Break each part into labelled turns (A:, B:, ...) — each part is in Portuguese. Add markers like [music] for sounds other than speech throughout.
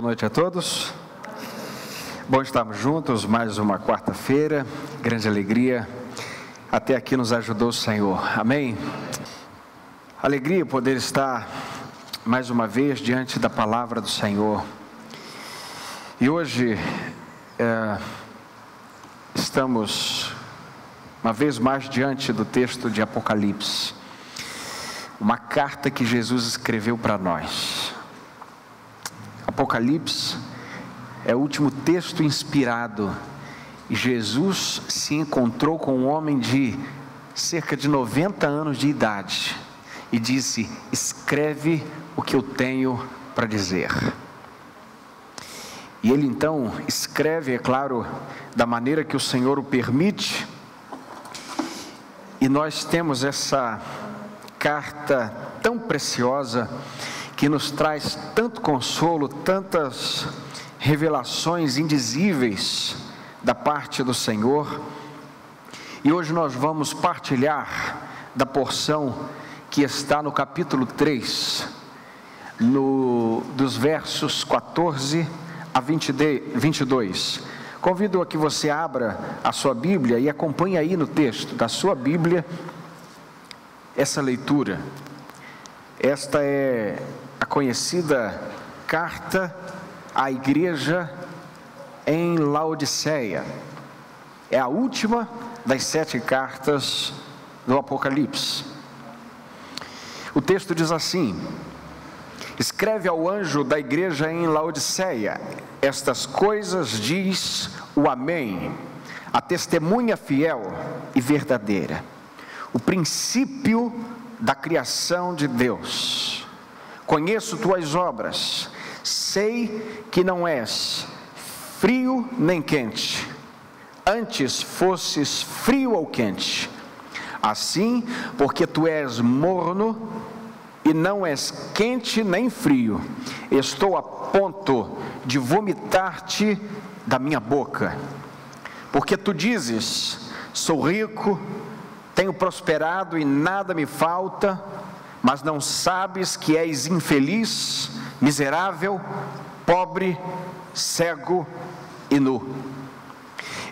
A: Boa noite a todos. Bom estarmos juntos mais uma quarta-feira. Grande alegria. Até aqui nos ajudou o Senhor. Amém. Alegria poder estar mais uma vez diante da palavra do Senhor. E hoje é, estamos uma vez mais diante do texto de Apocalipse, uma carta que Jesus escreveu para nós. Apocalipse é o último texto inspirado e Jesus se encontrou com um homem de cerca de 90 anos de idade e disse: Escreve o que eu tenho para dizer. E ele então escreve, é claro, da maneira que o Senhor o permite, e nós temos essa carta tão preciosa que nos traz tanto consolo, tantas revelações indizíveis da parte do Senhor. E hoje nós vamos partilhar da porção que está no capítulo 3, no, dos versos 14 a 20 de, 22. Convido a que você abra a sua Bíblia e acompanhe aí no texto da sua Bíblia essa leitura. Esta é a conhecida carta à igreja em Laodiceia. É a última das sete cartas do Apocalipse. O texto diz assim: Escreve ao anjo da igreja em Laodiceia: Estas coisas diz o Amém, a testemunha fiel e verdadeira, o princípio da criação de Deus. Conheço tuas obras, sei que não és frio nem quente, antes fosses frio ou quente. Assim, porque tu és morno e não és quente nem frio, estou a ponto de vomitar-te da minha boca. Porque tu dizes: sou rico, tenho prosperado e nada me falta, mas não sabes que és infeliz, miserável, pobre, cego e nu.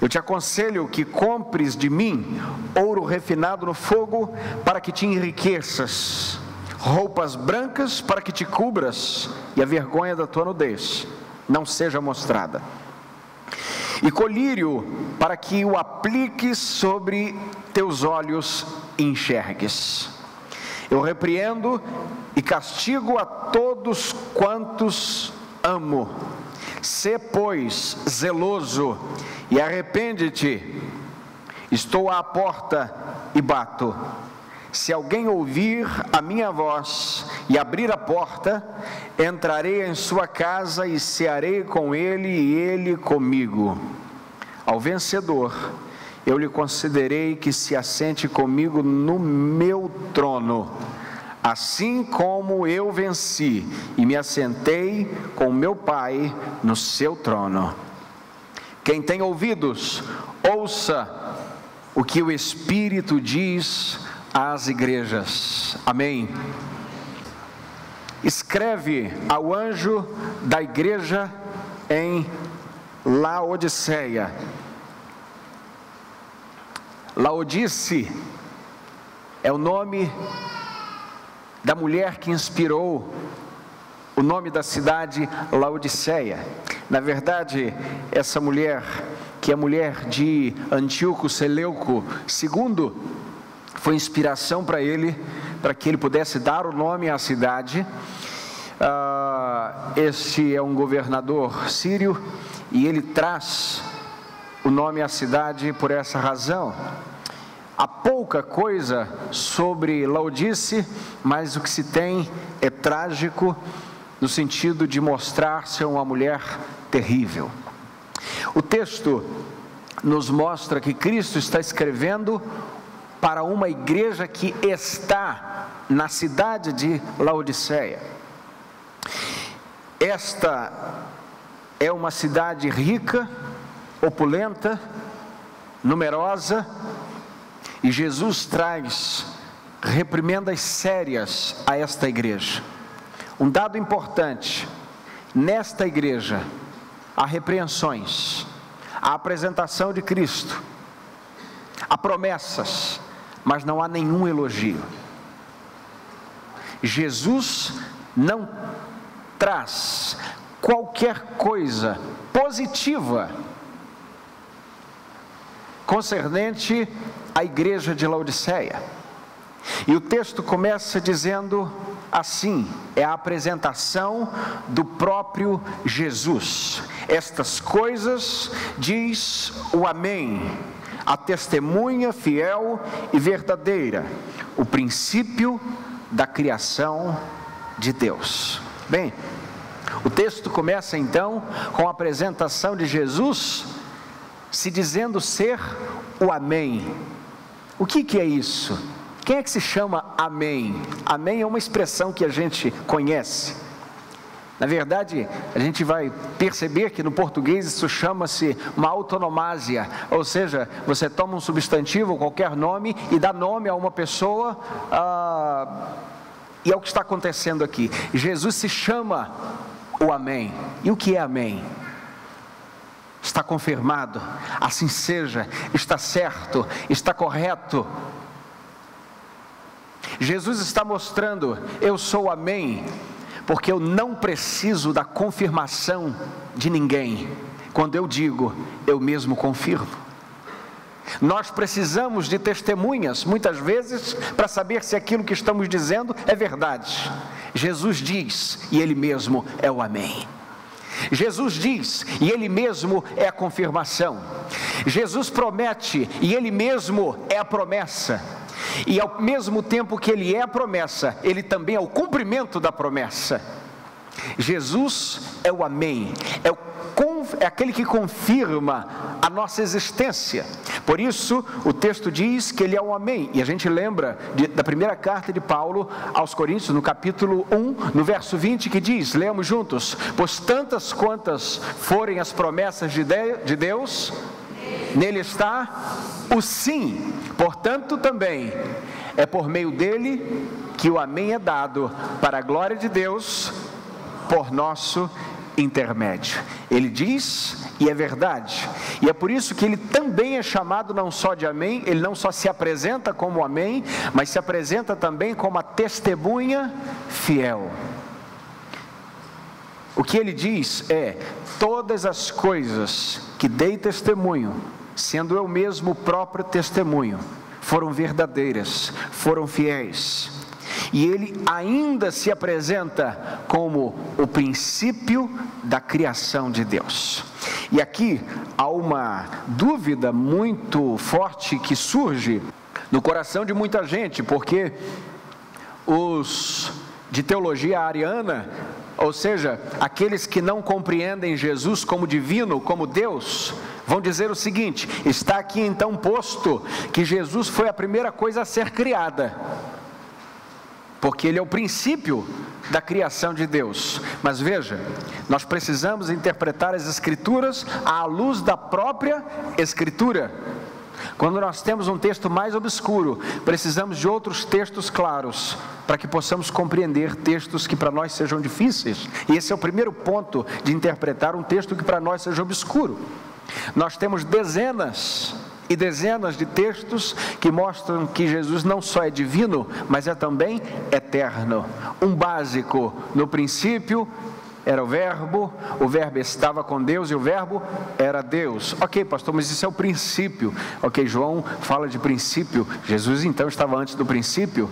A: Eu te aconselho que compres de mim ouro refinado no fogo, para que te enriqueças roupas brancas para que te cubras e a vergonha da tua nudez não seja mostrada, e colírio para que o apliques sobre teus olhos e enxergues. Eu repreendo e castigo a todos quantos amo. Sê, pois, zeloso e arrepende-te. Estou à porta e bato. Se alguém ouvir a minha voz e abrir a porta, entrarei em sua casa e cearei com ele e ele comigo. Ao vencedor, eu lhe concederei que se assente comigo no meu trono, assim como eu venci e me assentei com meu Pai no seu trono. Quem tem ouvidos, ouça o que o Espírito diz às igrejas. Amém. Escreve ao anjo da igreja em Laodiceia. Laodice é o nome da mulher que inspirou o nome da cidade Laodiceia. Na verdade, essa mulher, que é mulher de Antíoco Seleuco II, foi inspiração para ele, para que ele pudesse dar o nome à cidade. Uh, este é um governador sírio e ele traz o nome à cidade por essa razão. Há pouca coisa sobre Laodice, mas o que se tem é trágico, no sentido de mostrar ser uma mulher terrível. O texto nos mostra que Cristo está escrevendo para uma igreja que está na cidade de Laodiceia. Esta é uma cidade rica, opulenta, numerosa, e Jesus traz reprimendas sérias a esta igreja. Um dado importante: nesta igreja há repreensões, há apresentação de Cristo, há promessas, mas não há nenhum elogio. Jesus não traz qualquer coisa positiva concernente à igreja de Laodiceia. E o texto começa dizendo assim: é a apresentação do próprio Jesus. Estas coisas diz o Amém, a testemunha fiel e verdadeira, o princípio da criação de Deus. Bem, o texto começa então com a apresentação de Jesus, se dizendo ser o Amém. O que, que é isso? Quem é que se chama Amém? Amém é uma expressão que a gente conhece. Na verdade, a gente vai perceber que no português isso chama-se uma autonomásia, ou seja, você toma um substantivo, qualquer nome, e dá nome a uma pessoa, ah, e é o que está acontecendo aqui. Jesus se chama o Amém. E o que é Amém? Está confirmado, assim seja, está certo, está correto, Jesus está mostrando: eu sou Amém, porque eu não preciso da confirmação de ninguém. Quando eu digo, eu mesmo confirmo. Nós precisamos de testemunhas, muitas vezes, para saber se aquilo que estamos dizendo é verdade. Jesus diz, e Ele mesmo é o Amém. Jesus diz, e Ele mesmo é a confirmação. Jesus promete, e Ele mesmo é a promessa. E ao mesmo tempo que ele é a promessa, ele também é o cumprimento da promessa. Jesus é o Amém, é, o, é aquele que confirma a nossa existência. Por isso, o texto diz que ele é o Amém. E a gente lembra de, da primeira carta de Paulo aos Coríntios, no capítulo 1, no verso 20, que diz: Leamos juntos: Pois tantas quantas forem as promessas de, de, de Deus, nele está o sim, portanto, também é por meio dele que o Amém é dado para a glória de Deus por nosso intermédio. Ele diz e é verdade. E é por isso que ele também é chamado não só de Amém, ele não só se apresenta como Amém, mas se apresenta também como a testemunha fiel. O que ele diz é: todas as coisas que dei testemunho, sendo eu mesmo o próprio testemunho, foram verdadeiras, foram fiéis. E ele ainda se apresenta como o princípio da criação de Deus. E aqui há uma dúvida muito forte que surge no coração de muita gente, porque os de teologia ariana, ou seja, aqueles que não compreendem Jesus como divino, como Deus, vão dizer o seguinte: está aqui então posto que Jesus foi a primeira coisa a ser criada, porque ele é o princípio da criação de Deus. Mas veja, nós precisamos interpretar as Escrituras à luz da própria Escritura. Quando nós temos um texto mais obscuro, precisamos de outros textos claros para que possamos compreender textos que para nós sejam difíceis. E esse é o primeiro ponto de interpretar um texto que para nós seja obscuro. Nós temos dezenas e dezenas de textos que mostram que Jesus não só é divino, mas é também eterno. Um básico, no princípio era o Verbo, o Verbo estava com Deus e o Verbo era Deus. Ok, pastor, mas isso é o princípio. Ok, João fala de princípio, Jesus então estava antes do princípio.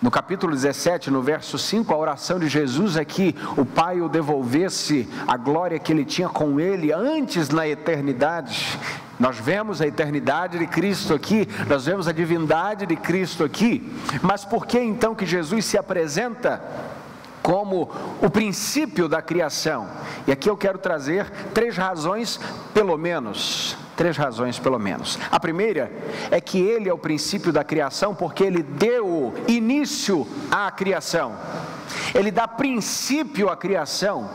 A: No capítulo 17, no verso 5, a oração de Jesus é que o Pai o devolvesse a glória que ele tinha com ele antes na eternidade. Nós vemos a eternidade de Cristo aqui, nós vemos a divindade de Cristo aqui, mas por que então que Jesus se apresenta como o princípio da criação? E aqui eu quero trazer três razões, pelo menos, Três razões, pelo menos. A primeira é que ele é o princípio da criação, porque ele deu início à criação, ele dá princípio à criação,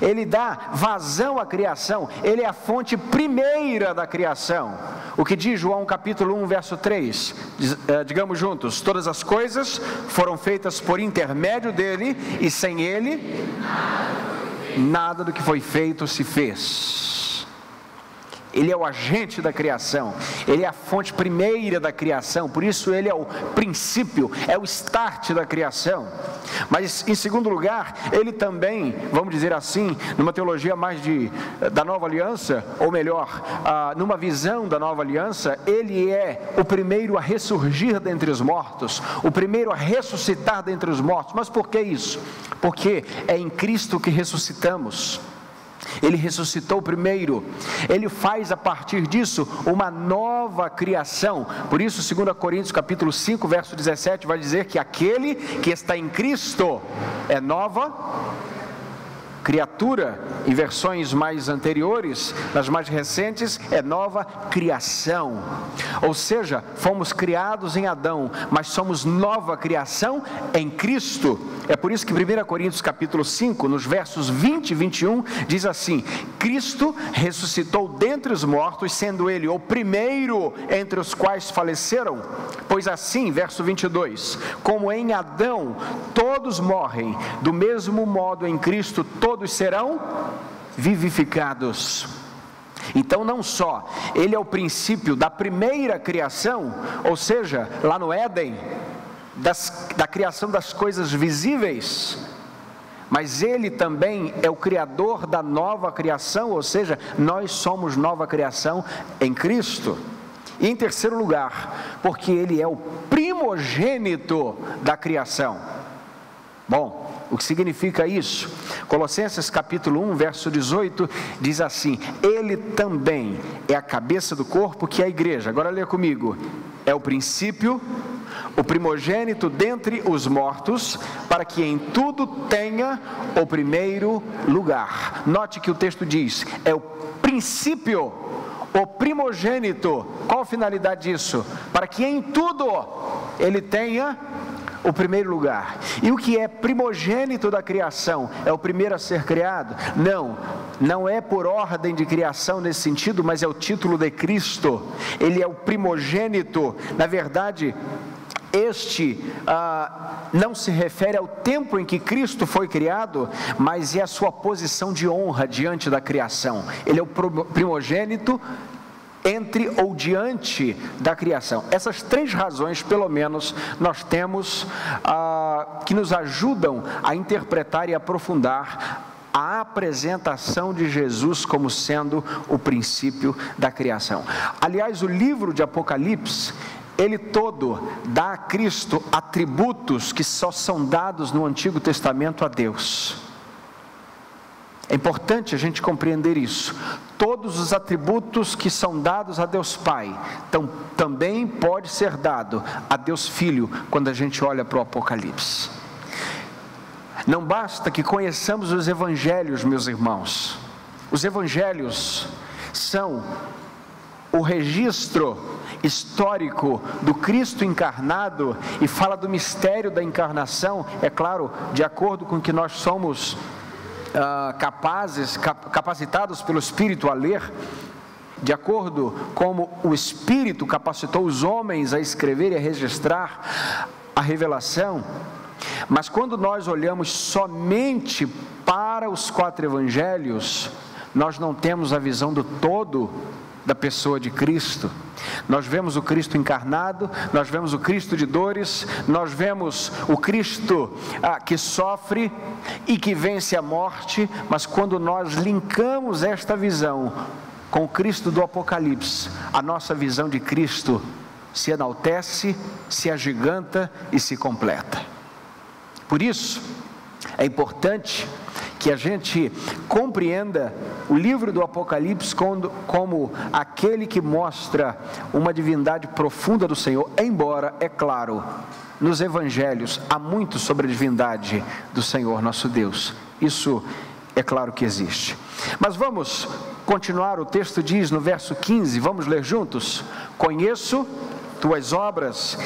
A: ele dá vazão à criação, ele é a fonte primeira da criação. O que diz João capítulo 1, verso 3? Eh, digamos juntos: todas as coisas foram feitas por intermédio dele, e sem ele nada do que foi feito se fez. Ele é o agente da criação, ele é a fonte primeira da criação, por isso ele é o princípio, é o start da criação. Mas em segundo lugar, ele também, vamos dizer assim, numa teologia mais de da nova aliança, ou melhor, ah, numa visão da nova aliança, ele é o primeiro a ressurgir dentre os mortos, o primeiro a ressuscitar dentre os mortos. Mas por que isso? Porque é em Cristo que ressuscitamos. Ele ressuscitou primeiro. Ele faz a partir disso uma nova criação. Por isso, 2 Coríntios capítulo 5, verso 17 vai dizer que aquele que está em Cristo é nova criatura, em versões mais anteriores, nas mais recentes, é nova criação. Ou seja, fomos criados em Adão, mas somos nova criação em Cristo. É por isso que 1 Coríntios capítulo 5, nos versos 20 e 21, diz assim: Cristo ressuscitou dentre os mortos, sendo ele o primeiro entre os quais faleceram. Pois assim, verso 22, como em Adão todos morrem, do mesmo modo em Cristo todos todos serão vivificados. Então, não só ele é o princípio da primeira criação, ou seja, lá no Éden, das, da criação das coisas visíveis, mas ele também é o criador da nova criação, ou seja, nós somos nova criação em Cristo. E em terceiro lugar, porque ele é o primogênito da criação. Bom, o que significa isso? Colossenses capítulo 1, verso 18 diz assim: Ele também é a cabeça do corpo que é a igreja. Agora leia comigo. É o princípio, o primogênito dentre os mortos, para que em tudo tenha o primeiro lugar. Note que o texto diz: é o princípio, o primogênito. Qual a finalidade disso? Para que em tudo ele tenha o primeiro lugar. E o que é primogênito da criação? É o primeiro a ser criado? Não, não é por ordem de criação nesse sentido, mas é o título de Cristo. Ele é o primogênito. Na verdade, este ah, não se refere ao tempo em que Cristo foi criado, mas é a sua posição de honra diante da criação. Ele é o primogênito entre ou diante da criação. Essas três razões, pelo menos, nós temos ah, que nos ajudam a interpretar e aprofundar a apresentação de Jesus como sendo o princípio da criação. Aliás, o livro de Apocalipse, ele todo dá a Cristo atributos que só são dados no Antigo Testamento a Deus. É importante a gente compreender isso. Todos os atributos que são dados a Deus Pai, também pode ser dado a Deus Filho quando a gente olha para o Apocalipse. Não basta que conheçamos os evangelhos, meus irmãos. Os evangelhos são o registro histórico do Cristo encarnado e fala do mistério da encarnação, é claro, de acordo com que nós somos uh, capazes, cap, capacitados pelo Espírito a ler, de acordo como o Espírito capacitou os homens a escrever e a registrar a revelação, mas quando nós olhamos somente para os quatro evangelhos, nós não temos a visão do todo da pessoa de Cristo. Nós vemos o Cristo encarnado, nós vemos o Cristo de dores, nós vemos o Cristo ah, que sofre e que vence a morte, mas quando nós linkamos esta visão com o Cristo do Apocalipse, a nossa visão de Cristo se enaltece, se agiganta e se completa. Por isso, é importante que a gente compreenda o livro do Apocalipse como, como aquele que mostra uma divindade profunda do Senhor, embora, é claro, nos evangelhos há muito sobre a divindade do Senhor nosso Deus. Isso é claro que existe. Mas vamos continuar, o texto diz no verso 15, vamos ler juntos? Conheço tuas obras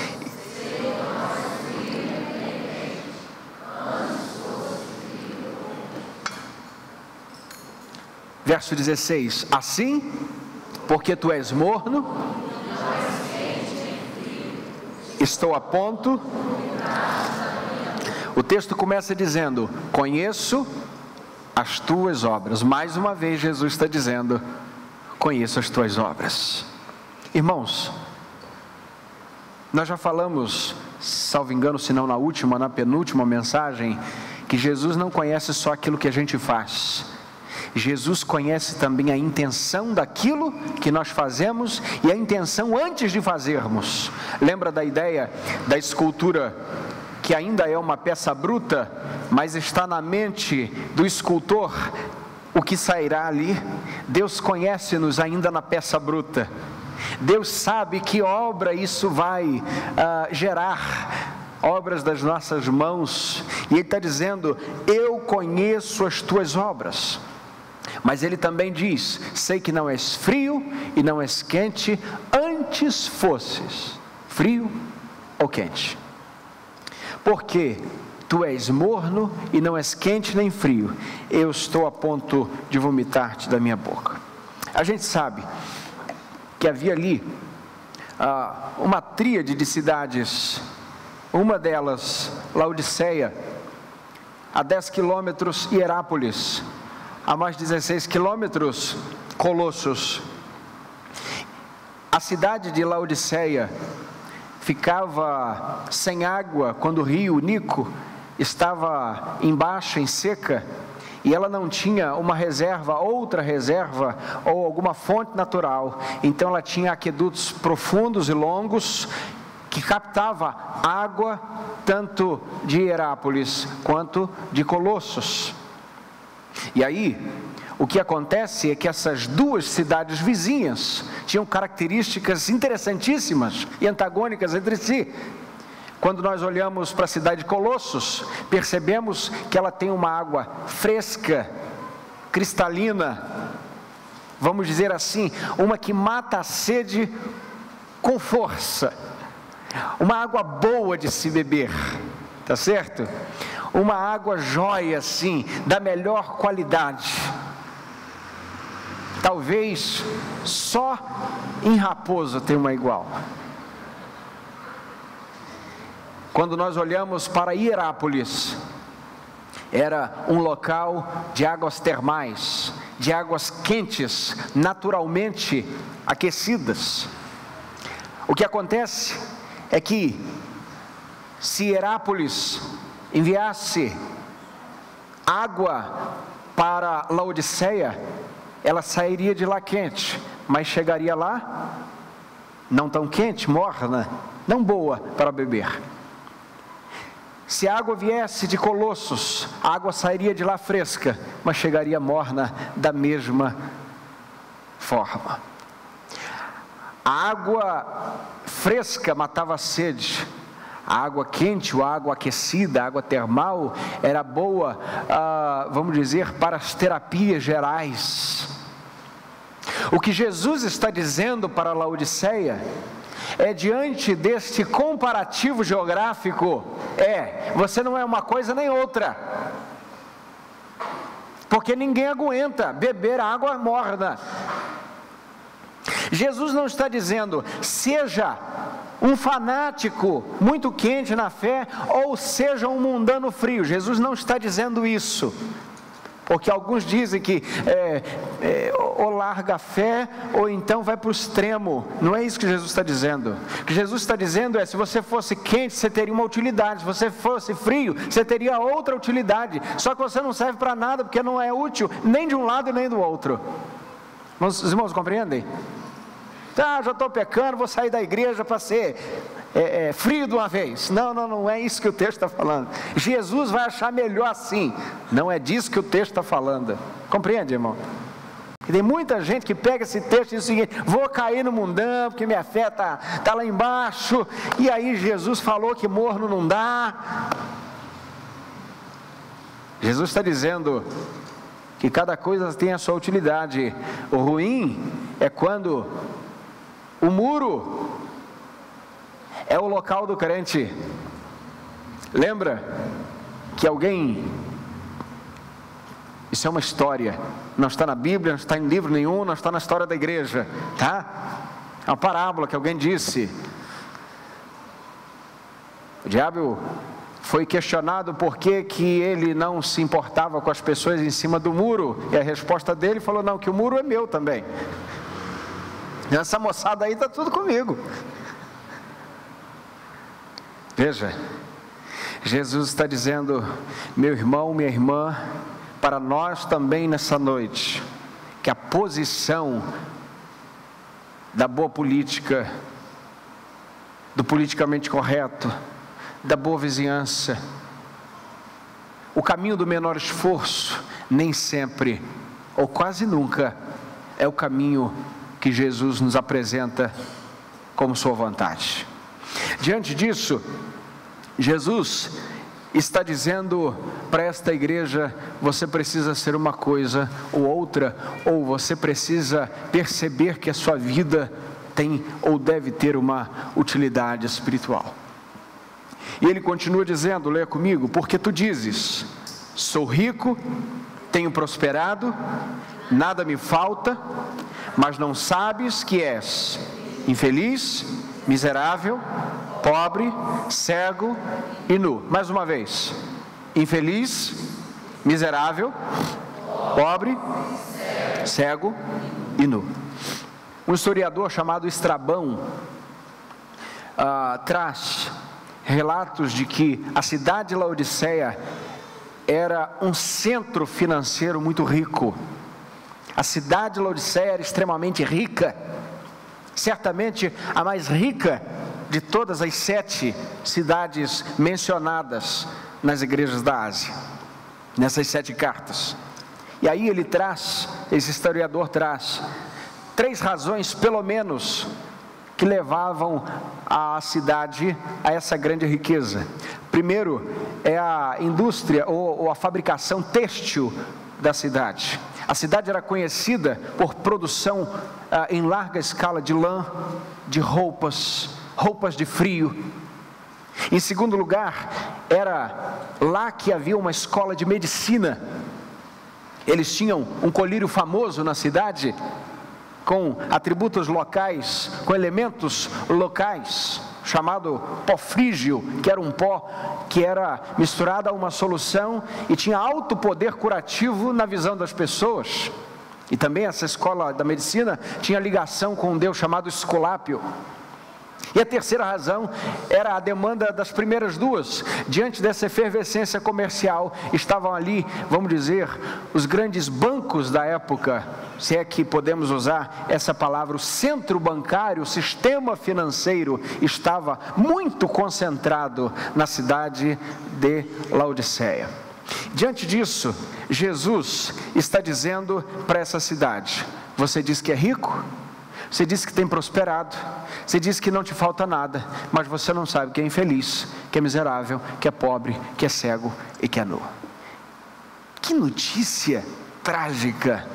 A: Verso 16: Assim, porque tu és morno, estou a ponto. O texto começa dizendo: Conheço as tuas obras. Mais uma vez, Jesus está dizendo: conheço as tuas obras. Irmãos, nós já falamos, salvo engano, se não na última, na penúltima mensagem, que Jesus não conhece só aquilo que a gente faz. Jesus conhece também a intenção daquilo que nós fazemos e a intenção antes de fazermos. Lembra da ideia da escultura que ainda é uma peça bruta, mas está na mente do escultor o que sairá ali? Deus conhece-nos ainda na peça bruta. Deus sabe que obra isso vai uh, gerar obras das nossas mãos, e Ele está dizendo: Eu conheço as tuas obras. Mas Ele também diz: Sei que não és frio e não és quente, antes fosses frio ou quente. Porque tu és morno e não és quente nem frio, eu estou a ponto de vomitar-te da minha boca. A gente sabe que havia ali ah, uma tríade de cidades uma delas, Laodiceia, a 10 quilômetros, Hierápolis, a mais 16 quilômetros, Colossos. A cidade de Laodiceia ficava sem água quando o rio Nico estava embaixo, em seca, e ela não tinha uma reserva, outra reserva ou alguma fonte natural. Então ela tinha aquedutos profundos e longos que captava água tanto de Herápolis quanto de Colossos. E aí, o que acontece é que essas duas cidades vizinhas tinham características interessantíssimas e antagônicas entre si. Quando nós olhamos para a cidade de Colossos, percebemos que ela tem uma água fresca, cristalina, vamos dizer assim, uma que mata a sede com força uma água boa de se beber, tá certo? Uma água jóia, assim, da melhor qualidade. Talvez só em Raposo tem uma igual. Quando nós olhamos para Hierápolis, era um local de águas termais, de águas quentes, naturalmente aquecidas. O que acontece é que se Herápolis enviasse água para Laodiceia, ela sairia de lá quente, mas chegaria lá não tão quente, morna, não boa para beber. Se a água viesse de Colossos, a água sairia de lá fresca, mas chegaria morna da mesma forma. A água fresca matava a sede. A água quente ou água aquecida, a água termal, era boa, ah, vamos dizer, para as terapias gerais. O que Jesus está dizendo para Laodiceia é diante deste comparativo geográfico, é, você não é uma coisa nem outra. Porque ninguém aguenta beber água morna. Jesus não está dizendo, seja um fanático muito quente na fé, ou seja um mundano frio. Jesus não está dizendo isso. Porque alguns dizem que é, é, ou larga a fé, ou então vai para o extremo. Não é isso que Jesus está dizendo. O que Jesus está dizendo é: se você fosse quente, você teria uma utilidade. Se você fosse frio, você teria outra utilidade. Só que você não serve para nada, porque não é útil nem de um lado nem do outro. Os irmãos compreendem? Ah, já estou pecando, vou sair da igreja para ser é, é, frio de uma vez. Não, não, não é isso que o texto está falando. Jesus vai achar melhor assim. Não é disso que o texto está falando. Compreende, irmão? E tem muita gente que pega esse texto e diz o seguinte: vou cair no mundão, porque minha fé está tá lá embaixo. E aí Jesus falou que morno não dá. Jesus está dizendo que cada coisa tem a sua utilidade. O ruim é quando o muro é o local do crente. Lembra que alguém. Isso é uma história, não está na Bíblia, não está em livro nenhum, não está na história da igreja, tá? É uma parábola que alguém disse. O diabo foi questionado por que, que ele não se importava com as pessoas em cima do muro, e a resposta dele falou: não, que o muro é meu também. Essa moçada aí está tudo comigo. Veja, Jesus está dizendo, meu irmão, minha irmã, para nós também nessa noite, que a posição da boa política, do politicamente correto, da boa vizinhança. O caminho do menor esforço, nem sempre, ou quase nunca, é o caminho que Jesus nos apresenta como sua vontade. Diante disso, Jesus está dizendo para esta igreja: você precisa ser uma coisa ou outra, ou você precisa perceber que a sua vida tem ou deve ter uma utilidade espiritual. E ele continua dizendo: leia comigo, porque tu dizes: sou rico, tenho prosperado, nada me falta, mas não sabes que és infeliz, miserável, pobre, cego e nu. Mais uma vez: infeliz, miserável, pobre, cego e nu. Um historiador chamado Estrabão uh, traz relatos de que a cidade de Laodiceia era um centro financeiro muito rico. A cidade de Laodiceia era extremamente rica, certamente a mais rica de todas as sete cidades mencionadas nas igrejas da Ásia, nessas sete cartas. E aí ele traz, esse historiador traz, três razões, pelo menos, que levavam a cidade a essa grande riqueza. Primeiro é a indústria ou, ou a fabricação têxtil da cidade. A cidade era conhecida por produção ah, em larga escala de lã, de roupas, roupas de frio. Em segundo lugar, era lá que havia uma escola de medicina. Eles tinham um colírio famoso na cidade, com atributos locais, com elementos locais, chamado pó frígio, que era um pó que era misturado a uma solução e tinha alto poder curativo na visão das pessoas. E também essa escola da medicina tinha ligação com um deus chamado Esculápio. E a terceira razão era a demanda das primeiras duas. Diante dessa efervescência comercial, estavam ali, vamos dizer, os grandes bancos da época, se é que podemos usar essa palavra, o centro bancário, o sistema financeiro estava muito concentrado na cidade de Laodiceia. Diante disso, Jesus está dizendo para essa cidade: Você diz que é rico? Você diz que tem prosperado, você diz que não te falta nada, mas você não sabe que é infeliz, que é miserável, que é pobre, que é cego e que é nu. Que notícia trágica!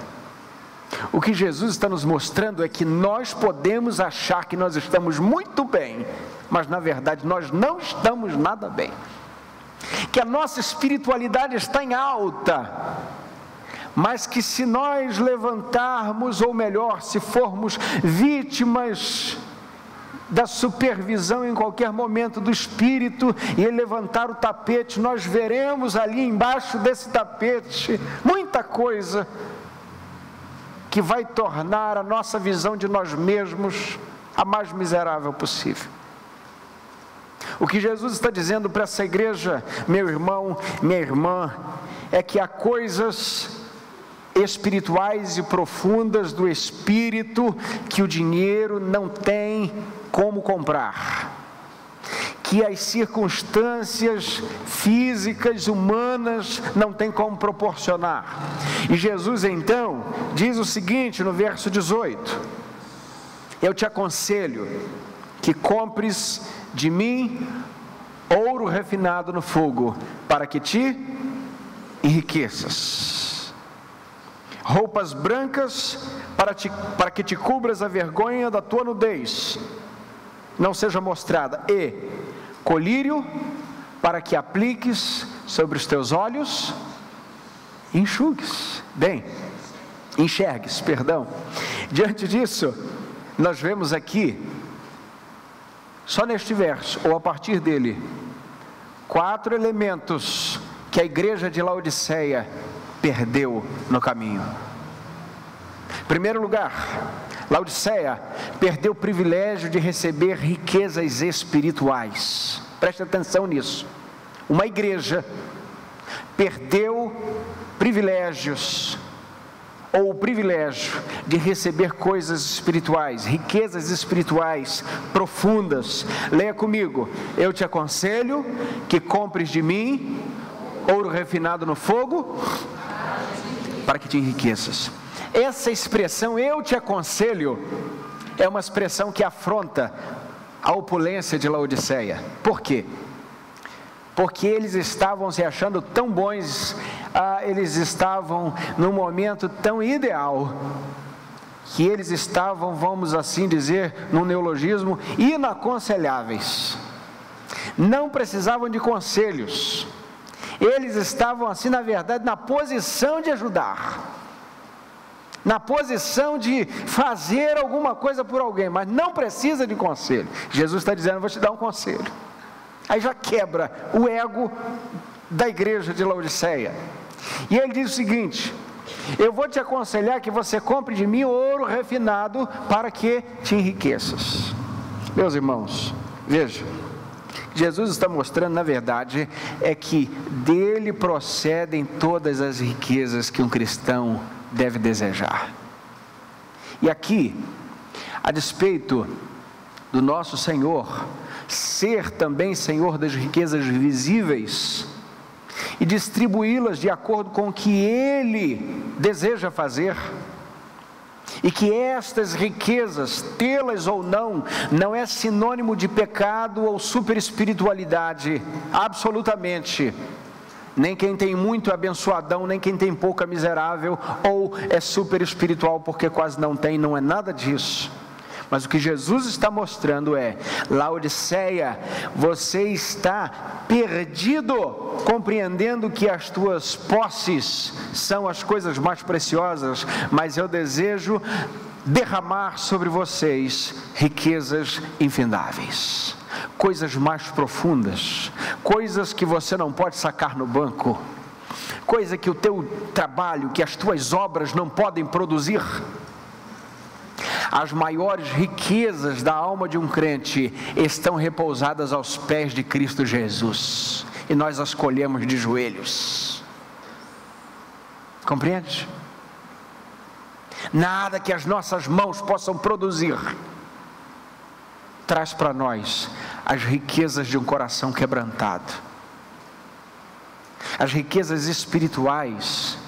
A: O que Jesus está nos mostrando é que nós podemos achar que nós estamos muito bem, mas na verdade nós não estamos nada bem. Que a nossa espiritualidade está em alta, mas que se nós levantarmos, ou melhor, se formos vítimas da supervisão em qualquer momento do Espírito e levantar o tapete, nós veremos ali embaixo desse tapete muita coisa que vai tornar a nossa visão de nós mesmos a mais miserável possível. O que Jesus está dizendo para essa igreja, meu irmão, minha irmã, é que há coisas espirituais e profundas do espírito que o dinheiro não tem como comprar. Que as circunstâncias físicas, humanas, não têm como proporcionar. E Jesus então diz o seguinte no verso 18: Eu te aconselho que compres de mim ouro refinado no fogo, para que te enriqueças roupas brancas para, te, para que te cubras a vergonha da tua nudez, não seja mostrada, e colírio para que apliques sobre os teus olhos, enxugues, bem, enxergues, perdão. Diante disso, nós vemos aqui, só neste verso, ou a partir dele, quatro elementos que a igreja de Laodiceia perdeu no caminho. Primeiro lugar, Laodiceia perdeu o privilégio de receber riquezas espirituais. Preste atenção nisso. Uma igreja perdeu privilégios ou o privilégio de receber coisas espirituais, riquezas espirituais profundas. Leia comigo. Eu te aconselho que compres de mim ouro refinado no fogo para que te enriqueças. Essa expressão, eu te aconselho, é uma expressão que afronta a opulência de Laodiceia. Por quê? Porque eles estavam se achando tão bons, ah, eles estavam num momento tão ideal, que eles estavam, vamos assim dizer, num neologismo, inaconselháveis. Não precisavam de conselhos. Eles estavam assim, na verdade, na posição de ajudar na posição de fazer alguma coisa por alguém, mas não precisa de conselho. Jesus está dizendo: Vou te dar um conselho. Aí já quebra o ego da igreja de Laodiceia. E ele diz o seguinte: Eu vou te aconselhar que você compre de mim ouro refinado para que te enriqueças. Meus irmãos, veja. Jesus está mostrando, na verdade, é que dele procedem todas as riquezas que um cristão deve desejar. E aqui, a despeito do nosso Senhor ser também Senhor das riquezas visíveis e distribuí-las de acordo com o que Ele deseja fazer, e que estas riquezas, tê-las ou não, não é sinônimo de pecado ou super espiritualidade, absolutamente nem quem tem muito é abençoadão, nem quem tem pouco é miserável, ou é super espiritual porque quase não tem, não é nada disso. Mas o que Jesus está mostrando é: Laodiceia, você está perdido, compreendendo que as tuas posses são as coisas mais preciosas, mas eu desejo derramar sobre vocês riquezas infindáveis coisas mais profundas, coisas que você não pode sacar no banco, coisa que o teu trabalho, que as tuas obras não podem produzir. As maiores riquezas da alma de um crente estão repousadas aos pés de Cristo Jesus, e nós as colhemos de joelhos. Compreende? Nada que as nossas mãos possam produzir traz para nós as riquezas de um coração quebrantado, as riquezas espirituais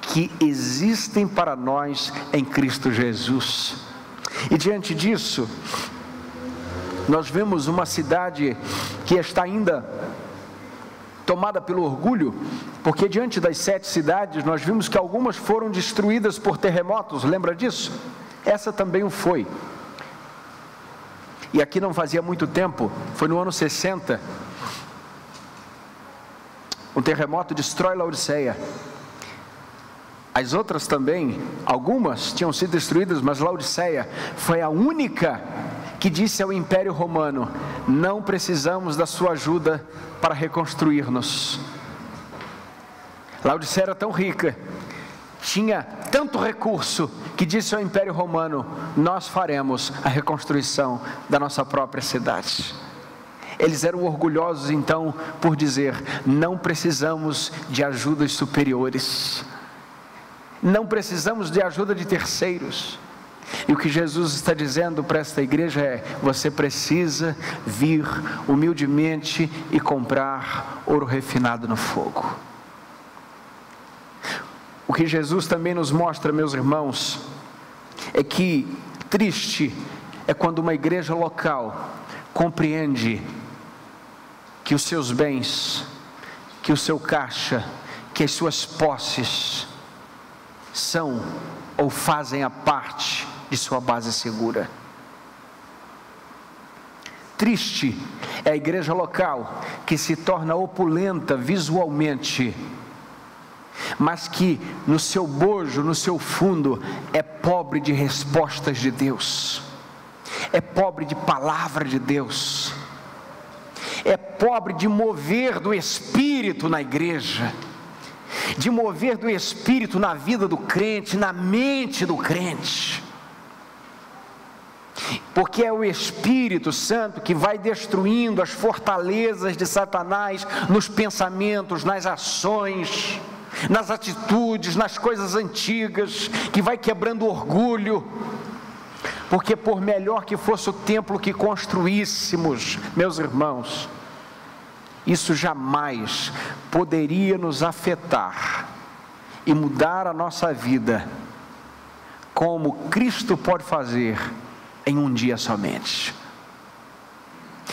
A: que existem para nós em Cristo Jesus. E diante disso, nós vemos uma cidade que está ainda tomada pelo orgulho, porque diante das sete cidades nós vimos que algumas foram destruídas por terremotos, lembra disso? Essa também o foi. E aqui não fazia muito tempo, foi no ano 60, um terremoto destrói Laodiceia. As outras também, algumas tinham sido destruídas, mas Laodiceia foi a única que disse ao Império Romano: não precisamos da sua ajuda para reconstruir-nos. Laodiceia era tão rica, tinha tanto recurso, que disse ao Império Romano: Nós faremos a reconstrução da nossa própria cidade. Eles eram orgulhosos então por dizer: Não precisamos de ajudas superiores, não precisamos de ajuda de terceiros. E o que Jesus está dizendo para esta igreja é: você precisa vir humildemente e comprar ouro refinado no fogo. O que Jesus também nos mostra, meus irmãos, é que triste é quando uma igreja local compreende que os seus bens, que o seu caixa, que as suas posses são ou fazem a parte de sua base segura. Triste é a igreja local que se torna opulenta visualmente mas que no seu bojo, no seu fundo, é pobre de respostas de Deus, é pobre de palavra de Deus, é pobre de mover do espírito na igreja, de mover do espírito na vida do crente, na mente do crente. Porque é o Espírito Santo que vai destruindo as fortalezas de Satanás nos pensamentos, nas ações, nas atitudes, nas coisas antigas, que vai quebrando orgulho. Porque, por melhor que fosse o templo que construíssemos, meus irmãos, isso jamais poderia nos afetar e mudar a nossa vida, como Cristo pode fazer em um dia somente.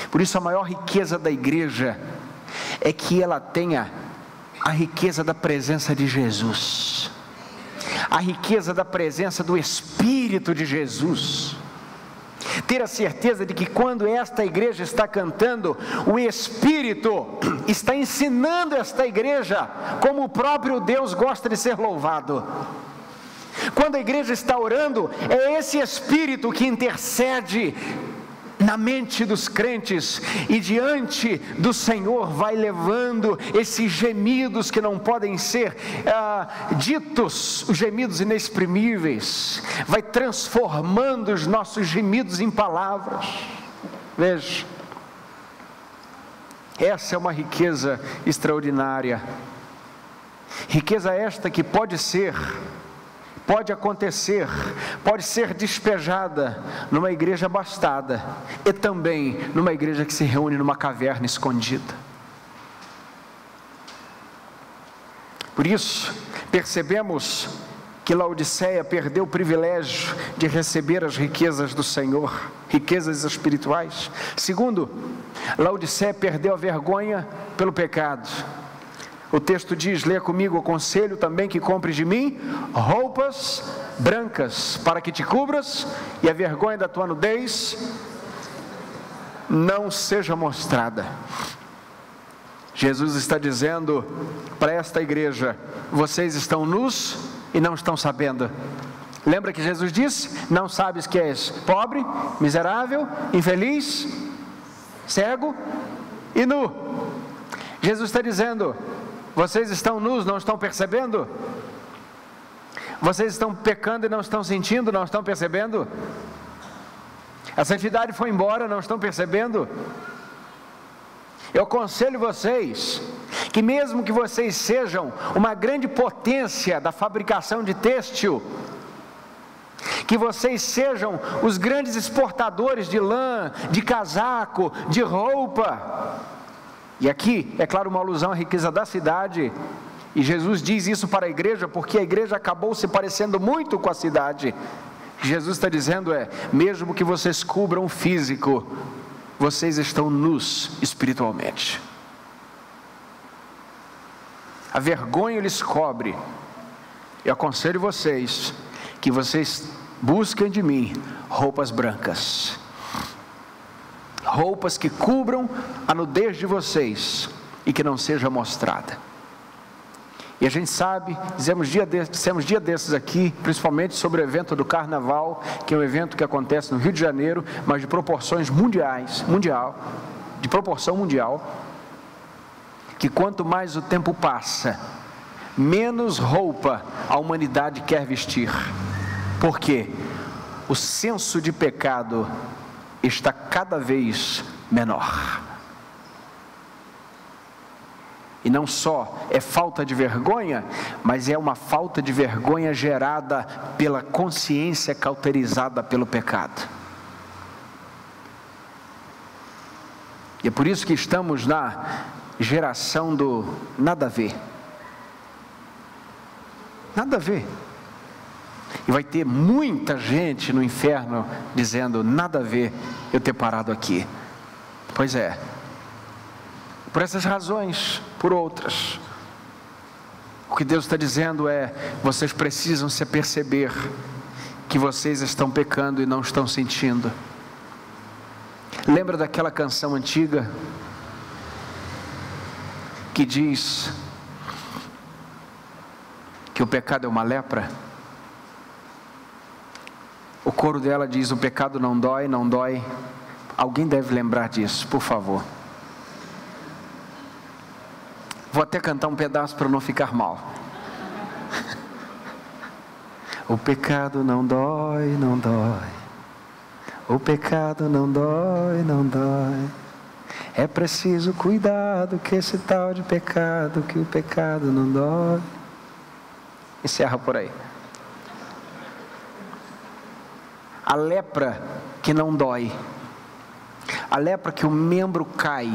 A: Por isso, a maior riqueza da igreja é que ela tenha a riqueza da presença de Jesus, a riqueza da presença do Espírito de Jesus. Ter a certeza de que quando esta igreja está cantando, o Espírito [clears throat] está ensinando esta igreja como o próprio Deus gosta de ser louvado. Quando a igreja está orando, é esse Espírito que intercede na mente dos crentes e diante do Senhor vai levando esses gemidos que não podem ser ah, ditos, os gemidos inexprimíveis, vai transformando os nossos gemidos em palavras. Veja, essa é uma riqueza extraordinária, riqueza esta que pode ser pode acontecer, pode ser despejada numa igreja abastada e também numa igreja que se reúne numa caverna escondida. Por isso, percebemos que Laodiceia perdeu o privilégio de receber as riquezas do Senhor, riquezas espirituais. Segundo, Laodiceia perdeu a vergonha pelo pecado. O texto diz: leia comigo o conselho também que compre de mim roupas brancas, para que te cubras e a vergonha da tua nudez não seja mostrada. Jesus está dizendo para esta igreja: vocês estão nus e não estão sabendo. Lembra que Jesus disse: Não sabes que és pobre, miserável, infeliz, cego e nu. Jesus está dizendo: vocês estão nus, não estão percebendo? Vocês estão pecando e não estão sentindo, não estão percebendo? A santidade foi embora, não estão percebendo? Eu aconselho vocês que, mesmo que vocês sejam uma grande potência da fabricação de têxtil, que vocês sejam os grandes exportadores de lã, de casaco, de roupa, e aqui, é claro, uma alusão à riqueza da cidade. E Jesus diz isso para a igreja porque a igreja acabou se parecendo muito com a cidade. Jesus está dizendo é: mesmo que vocês cubram o físico, vocês estão nus espiritualmente. A vergonha lhes cobre. Eu aconselho vocês que vocês busquem de mim roupas brancas roupas que cubram a nudez de vocês e que não seja mostrada. E a gente sabe, dizemos dia, dissemos dia desses aqui, principalmente sobre o evento do Carnaval, que é um evento que acontece no Rio de Janeiro, mas de proporções mundiais, mundial, de proporção mundial, que quanto mais o tempo passa, menos roupa a humanidade quer vestir. Por quê? O senso de pecado está cada vez menor. E não só é falta de vergonha, mas é uma falta de vergonha gerada pela consciência cauterizada pelo pecado. E é por isso que estamos na geração do nada a ver. Nada a ver. E vai ter muita gente no inferno dizendo: nada a ver eu ter parado aqui. Pois é. Por essas razões, por outras. O que Deus está dizendo é: vocês precisam se aperceber que vocês estão pecando e não estão sentindo. Lembra daquela canção antiga que diz que o pecado é uma lepra? O coro dela diz: O pecado não dói, não dói. Alguém deve lembrar disso, por favor. Vou até cantar um pedaço para não ficar mal. [laughs] O pecado não dói, não dói. O pecado não dói, não dói. É preciso cuidado que esse tal de pecado, que o pecado não dói. Encerra por aí. A lepra que não dói. A lepra que o membro cai,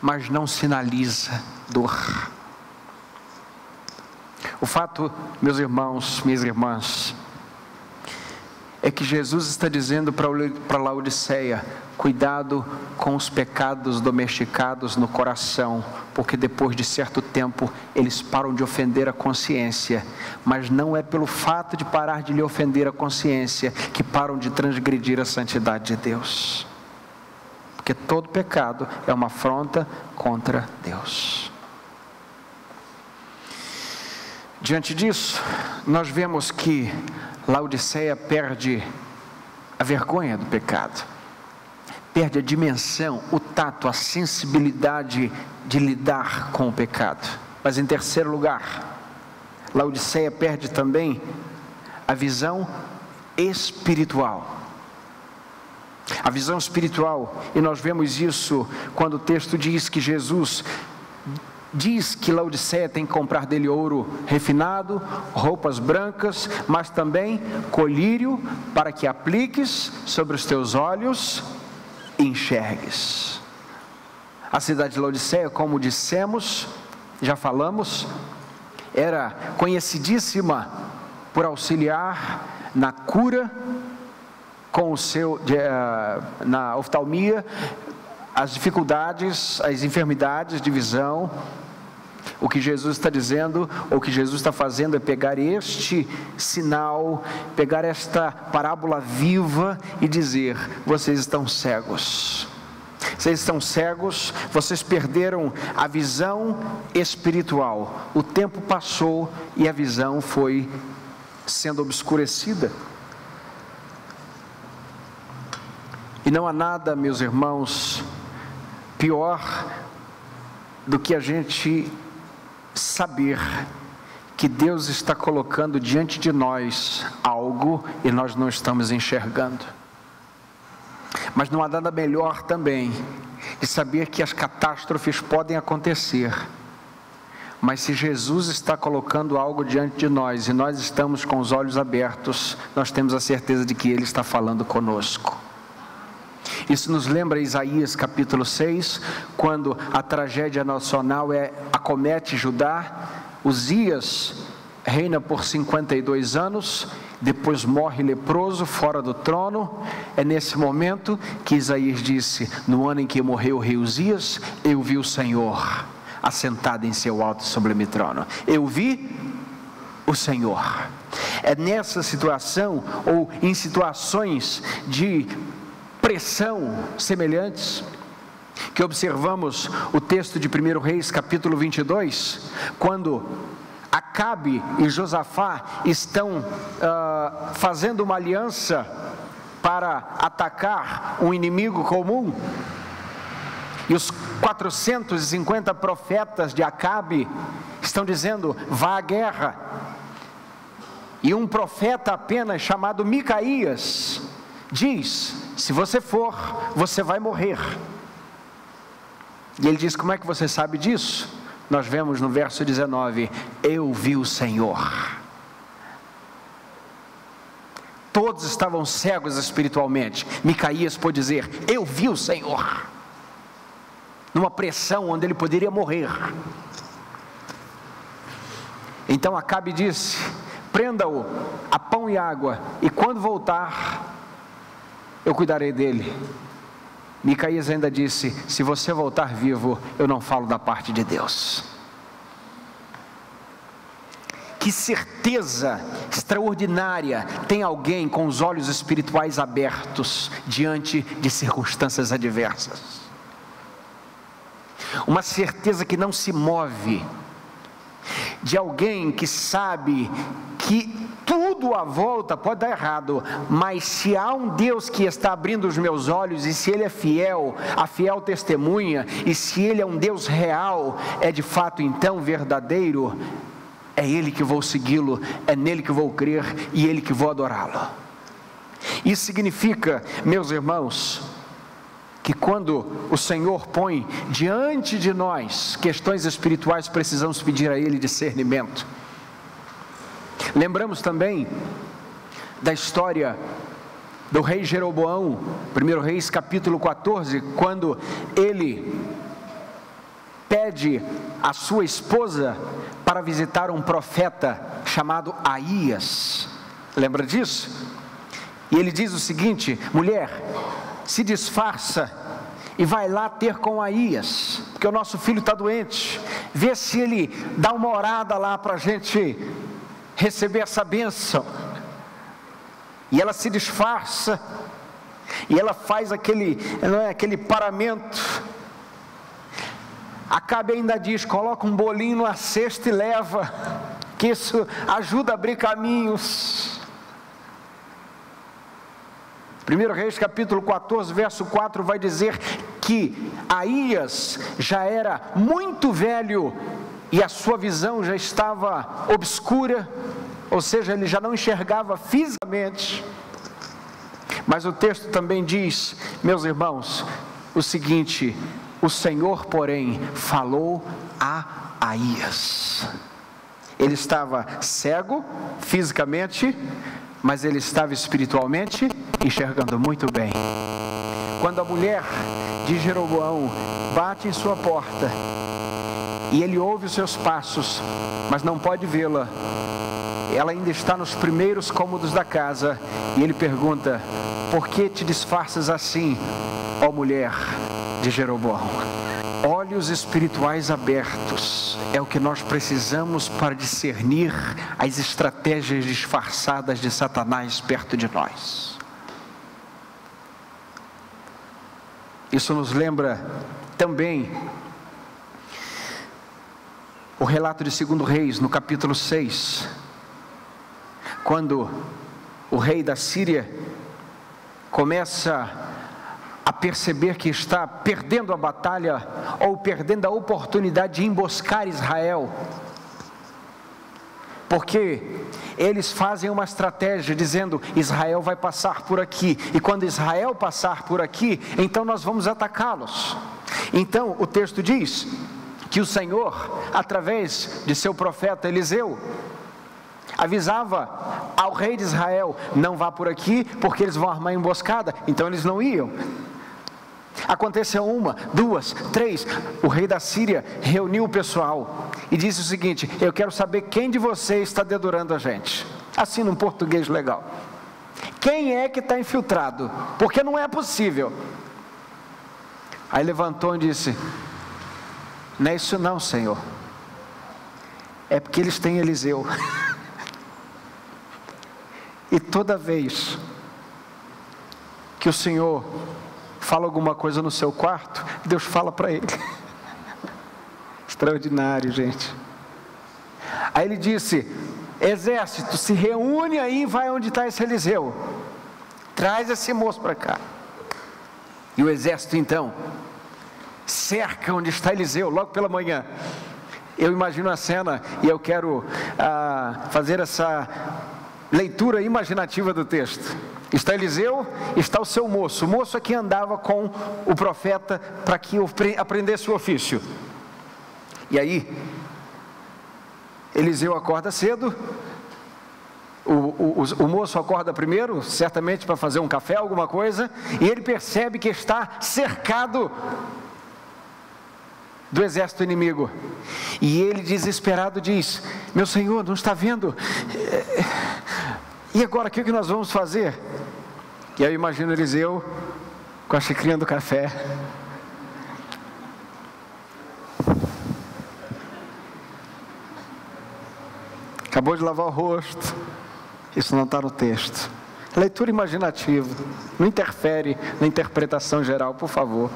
A: mas não sinaliza dor. O fato, meus irmãos, minhas irmãs, é que Jesus está dizendo para Laodiceia: cuidado com os pecados domesticados no coração, porque depois de certo tempo eles param de ofender a consciência, mas não é pelo fato de parar de lhe ofender a consciência que param de transgredir a santidade de Deus. Porque todo pecado é uma afronta contra Deus. Diante disso, nós vemos que Laodiceia perde a vergonha do pecado, perde a dimensão, o tato, a sensibilidade de lidar com o pecado. Mas em terceiro lugar, Laodiceia perde também a visão espiritual. A visão espiritual, e nós vemos isso quando o texto diz que Jesus diz que Laodiceia tem que comprar dele ouro refinado, roupas brancas, mas também colírio para que apliques sobre os teus olhos enxergues. A cidade de Laodiceia, como dissemos, já falamos, era conhecidíssima por auxiliar na cura com o seu de, uh, na oftalmia as dificuldades, as enfermidades de visão, o que Jesus está dizendo, ou o que Jesus está fazendo é pegar este sinal, pegar esta parábola viva e dizer: vocês estão cegos. Vocês estão cegos, vocês perderam a visão espiritual. O tempo passou e a visão foi sendo obscurecida. E não há nada, meus irmãos, pior do que a gente saber que Deus está colocando diante de nós algo e nós não estamos enxergando. Mas não há nada melhor também de saber que as catástrofes podem acontecer. Mas se Jesus está colocando algo diante de nós e nós estamos com os olhos abertos, nós temos a certeza de que Ele está falando conosco. Isso nos lembra Isaías capítulo 6, quando a tragédia nacional é acomete Judá. Uzias reina por 52 anos, depois morre leproso fora do trono. É nesse momento que Isaías disse: No ano em que morreu o rei Uzias, eu vi o Senhor assentado em seu alto sublime trono. Eu vi o Senhor. É nessa situação, ou em situações de pressão semelhantes, que observamos o texto de 1 Reis, capítulo 22, quando Acabe e Josafá estão uh, fazendo uma aliança para atacar um inimigo comum, e os 450 profetas de Acabe estão dizendo: vá à guerra. E um profeta apenas chamado Micaías diz: se você for, você vai morrer. E ele diz: Como é que você sabe disso? Nós vemos no verso 19: Eu vi o Senhor. Todos estavam cegos espiritualmente. Micaías pôde dizer: Eu vi o Senhor. Numa pressão onde ele poderia morrer. Então Acabe disse: Prenda-o a pão e água, e quando voltar, eu cuidarei dele. Micaías ainda disse: Se você voltar vivo, eu não falo da parte de Deus. Que certeza extraordinária tem alguém com os olhos espirituais abertos diante de circunstâncias adversas. Uma certeza que não se move, de alguém que sabe que tudo à volta pode dar errado, mas se há um Deus que está abrindo os meus olhos, e se Ele é fiel, a fiel testemunha, e se Ele é um Deus real, é de fato então verdadeiro, é Ele que vou segui-lo, é nele que vou crer e Ele que vou adorá-lo. Isso significa, meus irmãos, que quando o Senhor põe diante de nós questões espirituais, precisamos pedir a Ele discernimento. Lembramos também da história do rei Jeroboão, 1 Reis capítulo 14, quando ele pede a sua esposa para visitar um profeta chamado Aías. Lembra disso? E ele diz o seguinte: mulher, se disfarça e vai lá ter com Aías, porque o nosso filho está doente. Vê se ele dá uma orada lá para a gente receber essa bênção. E ela se disfarça, e ela faz aquele, não é, aquele paramento. Acabe ainda diz: coloca um bolinho numa cesta e leva, que isso ajuda a abrir caminhos. 1 Reis capítulo 14, verso 4 vai dizer que Aías já era muito velho e a sua visão já estava obscura, ou seja, ele já não enxergava fisicamente. Mas o texto também diz, meus irmãos, o seguinte: o Senhor, porém, falou a Aías. Ele estava cego fisicamente, mas ele estava espiritualmente enxergando muito bem. Quando a mulher de Jeroboão bate em sua porta e ele ouve os seus passos, mas não pode vê-la, ela ainda está nos primeiros cômodos da casa e ele pergunta: Por que te disfarças assim, ó mulher de Jeroboão? Olhos espirituais abertos é o que nós precisamos para discernir as estratégias disfarçadas de Satanás perto de nós. Isso nos lembra também o relato de 2 Reis, no capítulo 6, quando o rei da Síria começa a perceber que está perdendo a batalha ou perdendo a oportunidade de emboscar Israel. Porque eles fazem uma estratégia dizendo: Israel vai passar por aqui, e quando Israel passar por aqui, então nós vamos atacá-los. Então o texto diz que o Senhor, através de seu profeta Eliseu, avisava ao rei de Israel: não vá por aqui, porque eles vão armar emboscada. Então eles não iam. Aconteceu uma, duas, três. O rei da Síria reuniu o pessoal e disse o seguinte: Eu quero saber quem de vocês está dedurando a gente. Assim, num português legal. Quem é que está infiltrado? Porque não é possível. Aí levantou e disse: Não é isso, não, Senhor. É porque eles têm Eliseu. e toda vez que o Senhor fala alguma coisa no seu quarto, Deus fala para ele. [laughs] Extraordinário, gente. Aí ele disse: Exército, se reúne aí e vai onde está esse Eliseu. Traz esse moço para cá. E o exército então cerca onde está Eliseu, logo pela manhã. Eu imagino a cena e eu quero ah, fazer essa leitura imaginativa do texto. Está Eliseu, está o seu moço. O moço aqui andava com o profeta para que aprendesse o ofício. E aí, Eliseu acorda cedo. O, o, o moço acorda primeiro, certamente para fazer um café, alguma coisa, e ele percebe que está cercado do exército inimigo. E ele, desesperado, diz: Meu senhor, não está vendo? E agora, o que nós vamos fazer? E aí eu imagino Eliseu com a xicrinha do café. Acabou de lavar o rosto. Isso não está no texto. Leitura imaginativa. Não interfere na interpretação geral, por favor.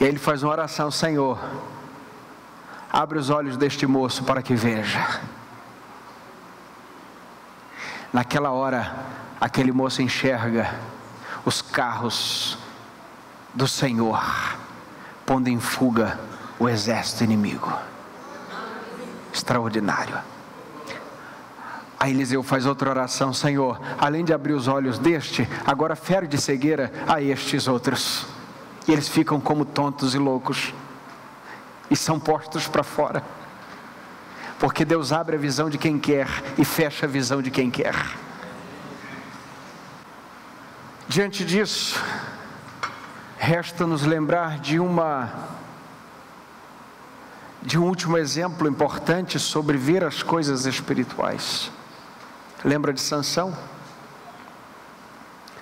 A: E aí ele faz uma oração: Senhor, abre os olhos deste moço para que veja. Naquela hora, aquele moço enxerga os carros do Senhor, pondo em fuga o exército inimigo. Extraordinário. Aí Eliseu faz outra oração: Senhor, além de abrir os olhos deste, agora fere de cegueira a estes outros. E eles ficam como tontos e loucos, e são postos para fora, porque Deus abre a visão de quem quer e fecha a visão de quem quer. Diante disso, resta nos lembrar de uma de um último exemplo importante sobre ver as coisas espirituais. Lembra de Sansão?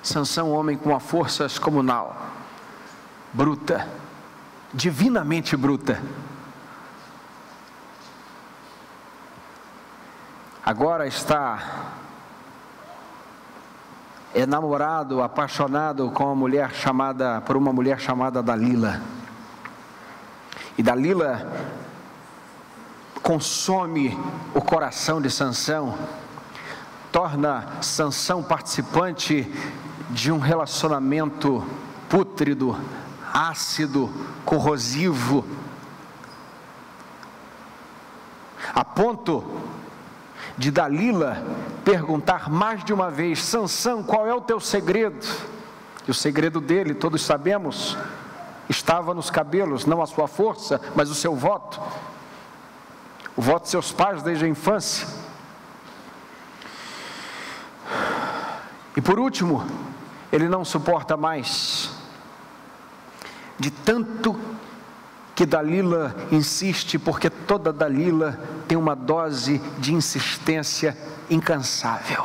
A: Sansão, homem com uma força excomunal, bruta, divinamente bruta. Agora está é namorado, apaixonado com uma mulher chamada, por uma mulher chamada Dalila. E Dalila consome o coração de Sansão, torna Sansão participante de um relacionamento pútrido, ácido, corrosivo, a ponto de Dalila perguntar mais de uma vez: Sansão, qual é o teu segredo? E o segredo dele, todos sabemos, estava nos cabelos, não a sua força, mas o seu voto. O voto de seus pais desde a infância. E por último, ele não suporta mais de tanto que Dalila insiste, porque toda Dalila tem uma dose de insistência incansável,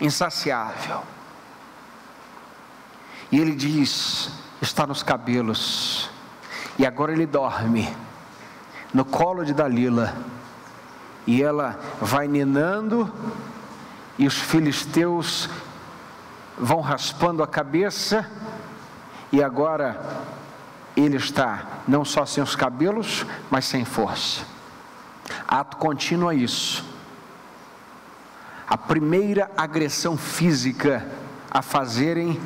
A: insaciável. E ele diz: está nos cabelos, e agora ele dorme no colo de Dalila, e ela vai ninando, e os filisteus vão raspando a cabeça, e agora ele está não só sem os cabelos, mas sem força. Ato contínuo é isso. A primeira agressão física a fazerem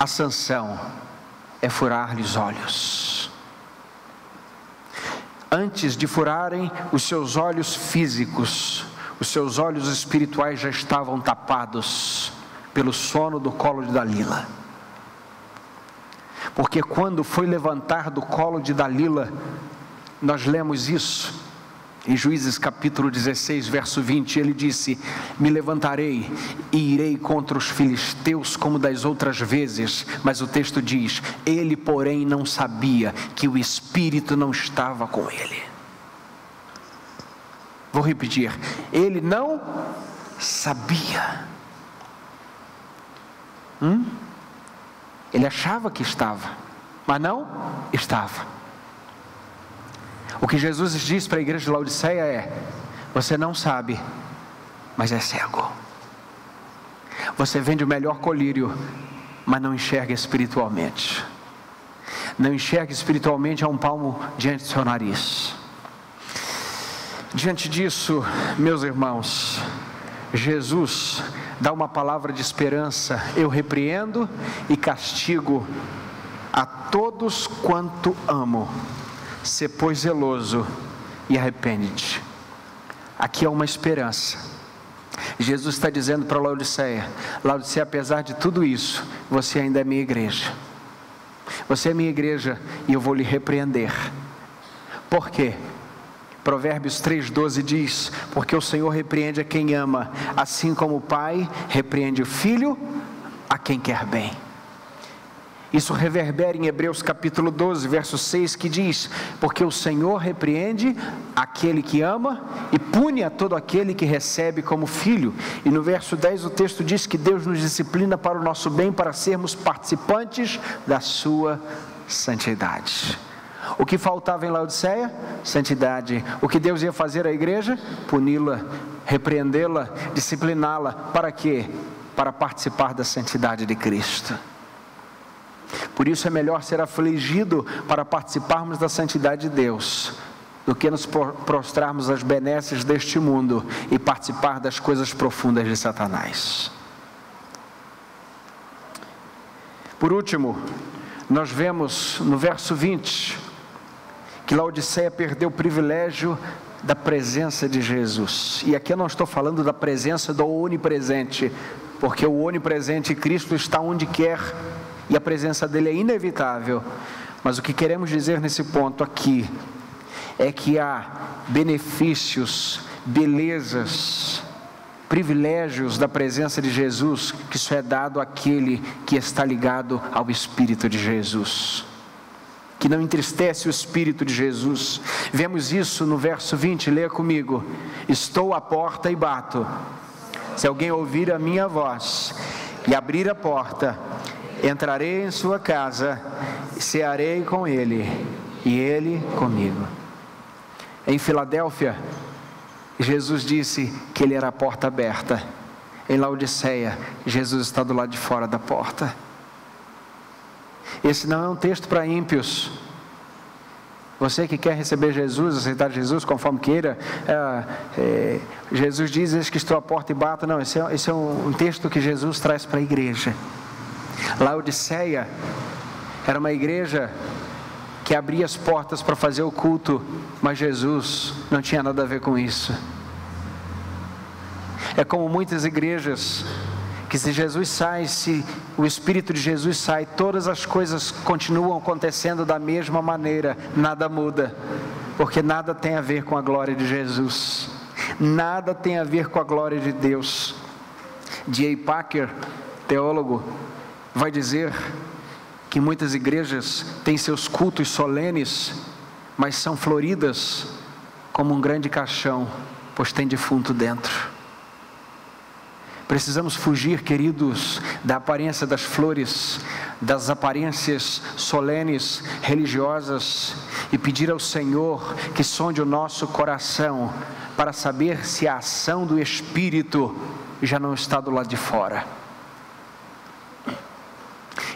A: a sanção é furar-lhe os olhos. Antes de furarem os seus olhos físicos, os seus olhos espirituais já estavam tapados pelo sono do colo de Dalila porque quando foi levantar do colo de Dalila, nós lemos isso em Juízes capítulo 16, verso 20, ele disse: Me levantarei e irei contra os filisteus como das outras vezes. Mas o texto diz: Ele, porém, não sabia que o Espírito não estava com ele. Vou repetir: Ele não sabia. Hum? Ele achava que estava, mas não estava. O que Jesus diz para a igreja de Laodiceia é: você não sabe, mas é cego. Você vende o melhor colírio, mas não enxerga espiritualmente. Não enxerga espiritualmente a um palmo diante do seu nariz. Diante disso, meus irmãos, Jesus dá uma palavra de esperança: eu repreendo e castigo a todos quanto amo. Se pois zeloso e arrepende-te. Aqui há uma esperança. Jesus está dizendo para Laodiceia: Laodiceia, apesar de tudo isso, você ainda é minha igreja. Você é minha igreja e eu vou lhe repreender. Por quê? Provérbios 3,12 diz: Porque o Senhor repreende a quem ama, assim como o Pai repreende o filho a quem quer bem. Isso reverbera em Hebreus capítulo 12, verso 6, que diz: Porque o Senhor repreende aquele que ama e pune a todo aquele que recebe como filho. E no verso 10 o texto diz que Deus nos disciplina para o nosso bem, para sermos participantes da sua santidade. O que faltava em Laodiceia? Santidade. O que Deus ia fazer à igreja? Puni-la, repreendê-la, discipliná-la. Para quê? Para participar da santidade de Cristo. Por isso é melhor ser afligido para participarmos da santidade de Deus do que nos prostrarmos às benesses deste mundo e participar das coisas profundas de Satanás. Por último, nós vemos no verso 20 que Laodiceia perdeu o privilégio da presença de Jesus. E aqui eu não estou falando da presença do onipresente, porque o onipresente Cristo está onde quer e a presença dele é inevitável. Mas o que queremos dizer nesse ponto aqui é que há benefícios, belezas, privilégios da presença de Jesus que só é dado àquele que está ligado ao Espírito de Jesus. Que não entristece o Espírito de Jesus. Vemos isso no verso 20, leia comigo. Estou à porta e bato. Se alguém ouvir a minha voz e abrir a porta, entrarei em sua casa, cearei com ele e ele comigo. Em Filadélfia, Jesus disse que ele era a porta aberta. Em Laodiceia, Jesus está do lado de fora da porta. Esse não é um texto para ímpios. Você que quer receber Jesus, aceitar Jesus conforme queira, é, é, Jesus diz: Eis que estou à porta e bato. Não, esse é, esse é um, um texto que Jesus traz para a igreja. Laodiceia era uma igreja que abria as portas para fazer o culto, mas Jesus não tinha nada a ver com isso. É como muitas igrejas que se Jesus sai, se o Espírito de Jesus sai, todas as coisas continuam acontecendo da mesma maneira, nada muda, porque nada tem a ver com a glória de Jesus, nada tem a ver com a glória de Deus. D.A. Packer, teólogo, vai dizer que muitas igrejas têm seus cultos solenes, mas são floridas como um grande caixão, pois tem defunto dentro. Precisamos fugir, queridos, da aparência das flores, das aparências solenes, religiosas, e pedir ao Senhor que sonde o nosso coração para saber se a ação do Espírito já não está do lado de fora.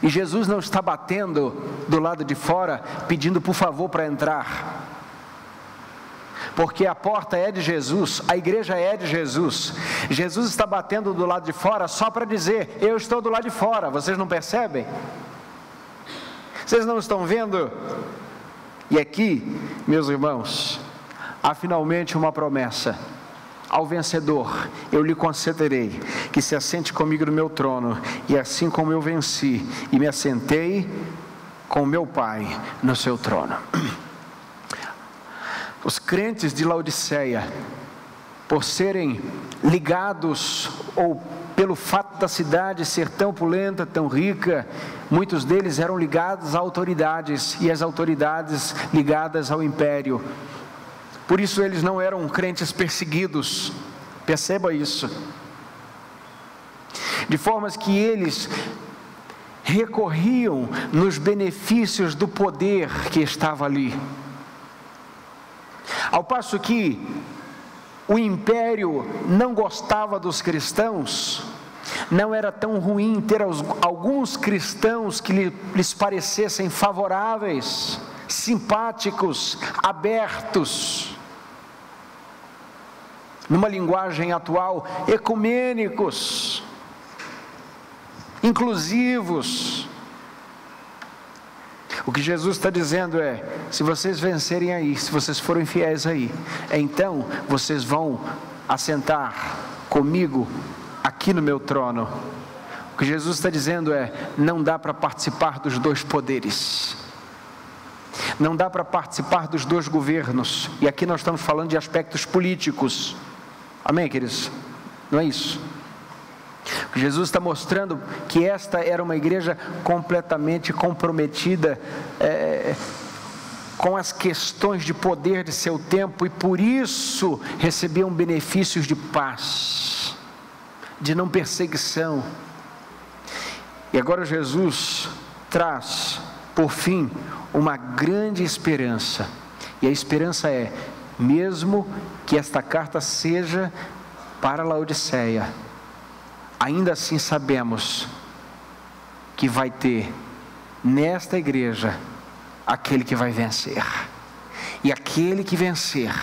A: E Jesus não está batendo do lado de fora, pedindo por favor para entrar. Porque a porta é de Jesus, a igreja é de Jesus. Jesus está batendo do lado de fora só para dizer: Eu estou do lado de fora. Vocês não percebem? Vocês não estão vendo? E aqui, meus irmãos, há finalmente uma promessa ao vencedor, eu lhe concederei que se assente comigo no meu trono, e assim como eu venci e me assentei com meu Pai no seu trono. [clears throat] Os crentes de Laodiceia, por serem ligados ou pelo fato da cidade ser tão pulenta, tão rica, muitos deles eram ligados a autoridades e as autoridades ligadas ao império. Por isso eles não eram crentes perseguidos, perceba isso. De formas que eles recorriam nos benefícios do poder que estava ali. Ao passo que o império não gostava dos cristãos, não era tão ruim ter alguns cristãos que lhes parecessem favoráveis, simpáticos, abertos numa linguagem atual, ecumênicos, inclusivos. O que Jesus está dizendo é: se vocês vencerem aí, se vocês forem fiéis aí, então vocês vão assentar comigo aqui no meu trono. O que Jesus está dizendo é: não dá para participar dos dois poderes. Não dá para participar dos dois governos. E aqui nós estamos falando de aspectos políticos. Amém, queridos? Não é isso. Jesus está mostrando que esta era uma igreja completamente comprometida é, com as questões de poder de seu tempo e por isso recebiam benefícios de paz, de não perseguição. E agora Jesus traz, por fim, uma grande esperança. E a esperança é: mesmo que esta carta seja para Laodiceia, ainda assim sabemos que vai ter nesta igreja aquele que vai vencer. E aquele que vencer,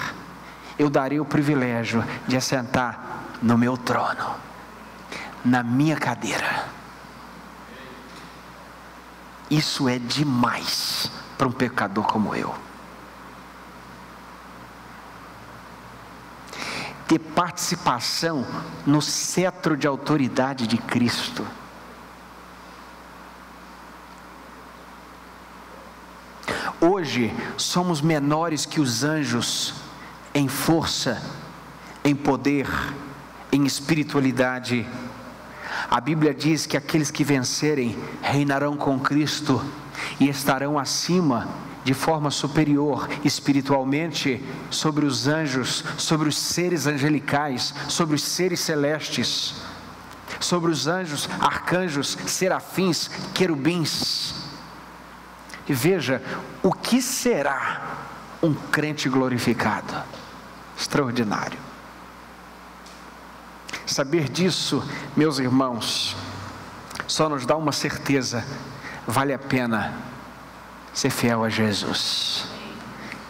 A: eu darei o privilégio de assentar no meu trono, na minha cadeira. Isso é demais para um pecador como eu. Ter participação no cetro de autoridade de Cristo. Hoje somos menores que os anjos em força, em poder, em espiritualidade. A Bíblia diz que aqueles que vencerem reinarão com Cristo e estarão acima, de forma superior, espiritualmente, sobre os anjos, sobre os seres angelicais, sobre os seres celestes, sobre os anjos, arcanjos, serafins, querubins. E veja, o que será um crente glorificado? Extraordinário. Saber disso, meus irmãos, só nos dá uma certeza: vale a pena ser fiel a Jesus.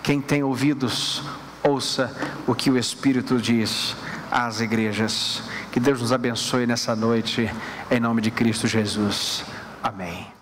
A: Quem tem ouvidos, ouça o que o Espírito diz às igrejas. Que Deus nos abençoe nessa noite, em nome de Cristo Jesus. Amém.